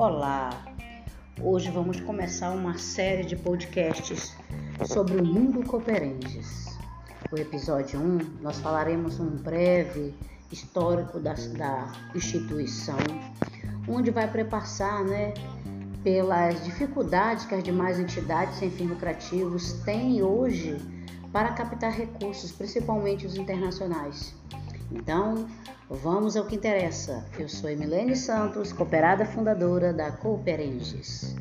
Olá! Hoje vamos começar uma série de podcasts sobre o mundo Cooperenses. O episódio 1 nós falaremos um breve histórico da, da instituição, onde vai prepassar né, pelas dificuldades que as demais entidades sem fins lucrativos têm hoje para captar recursos, principalmente os internacionais. Então, vamos ao que interessa. Eu sou Emilene Santos, cooperada fundadora da Cooperenges.